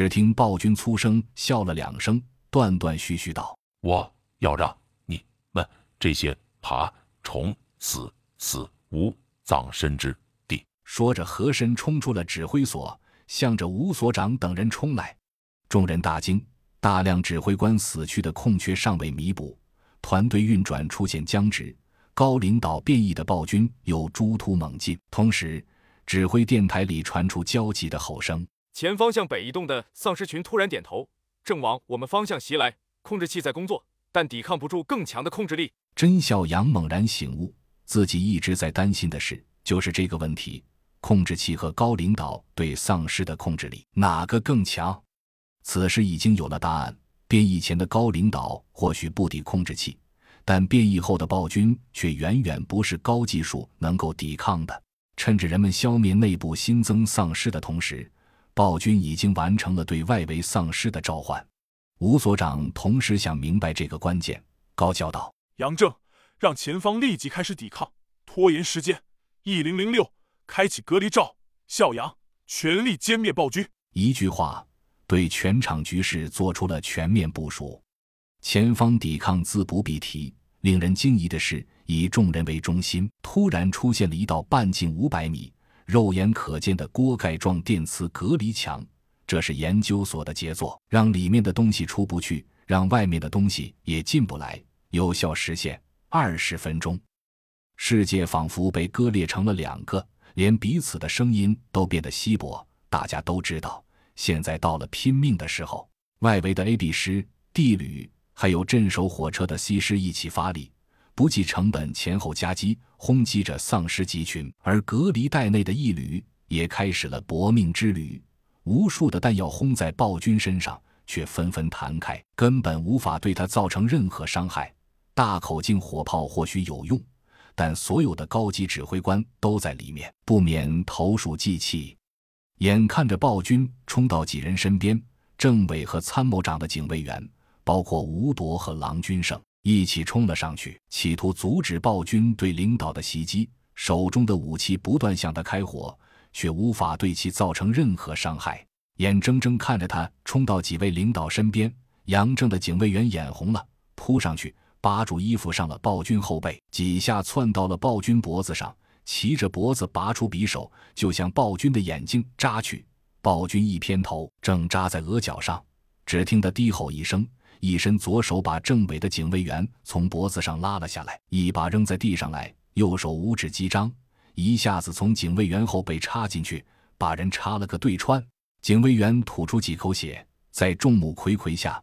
只听暴君粗声笑了两声，断断续续道：“我要让你们这些爬虫死死无葬身之地。”说着，和珅冲出了指挥所，向着吴所长等人冲来。众人大惊，大量指挥官死去的空缺尚未弥补，团队运转出现僵直。高领导变异的暴君又诸突猛进，同时，指挥电台里传出焦急的吼声。前方向北移动的丧尸群突然点头，正往我们方向袭来。控制器在工作，但抵抗不住更强的控制力。甄孝阳猛然醒悟，自己一直在担心的事就是这个问题：控制器和高领导对丧尸的控制力哪个更强？此时已经有了答案。变异前的高领导或许不敌控制器，但变异后的暴君却远远不是高技术能够抵抗的。趁着人们消灭内部新增丧尸的同时。暴君已经完成了对外围丧尸的召唤，吴所长同时想明白这个关键，高叫道：“杨正，让前方立即开始抵抗，拖延时间。一零零六，开启隔离罩。笑阳，全力歼灭暴君。”一句话，对全场局势做出了全面部署。前方抵抗自不必提，令人惊疑的是，以众人为中心，突然出现了一道半径五百米。肉眼可见的锅盖状电磁隔离墙，这是研究所的杰作，让里面的东西出不去，让外面的东西也进不来，有效实现二十分钟。世界仿佛被割裂成了两个，连彼此的声音都变得稀薄。大家都知道，现在到了拼命的时候。外围的 A、B 师、D 旅，还有镇守火车的 C 师一起发力。不计成本，前后夹击，轰击着丧尸集群，而隔离带内的一旅也开始了搏命之旅。无数的弹药轰在暴君身上，却纷纷弹开，根本无法对他造成任何伤害。大口径火炮或许有用，但所有的高级指挥官都在里面，不免投鼠忌器。眼看着暴君冲到几人身边，政委和参谋长的警卫员，包括吴铎和郎君胜。一起冲了上去，企图阻止暴君对领导的袭击。手中的武器不断向他开火，却无法对其造成任何伤害。眼睁睁看着他冲到几位领导身边，杨正的警卫员眼红了，扑上去扒住衣服上了暴君后背，几下窜到了暴君脖子上，骑着脖子拔出匕首就向暴君的眼睛扎去。暴君一偏头，正扎在额角上，只听得低吼一声。一伸左手，把政委的警卫员从脖子上拉了下来，一把扔在地上来。右手五指击张，一下子从警卫员后背插进去，把人插了个对穿。警卫员吐出几口血，在众目睽睽下，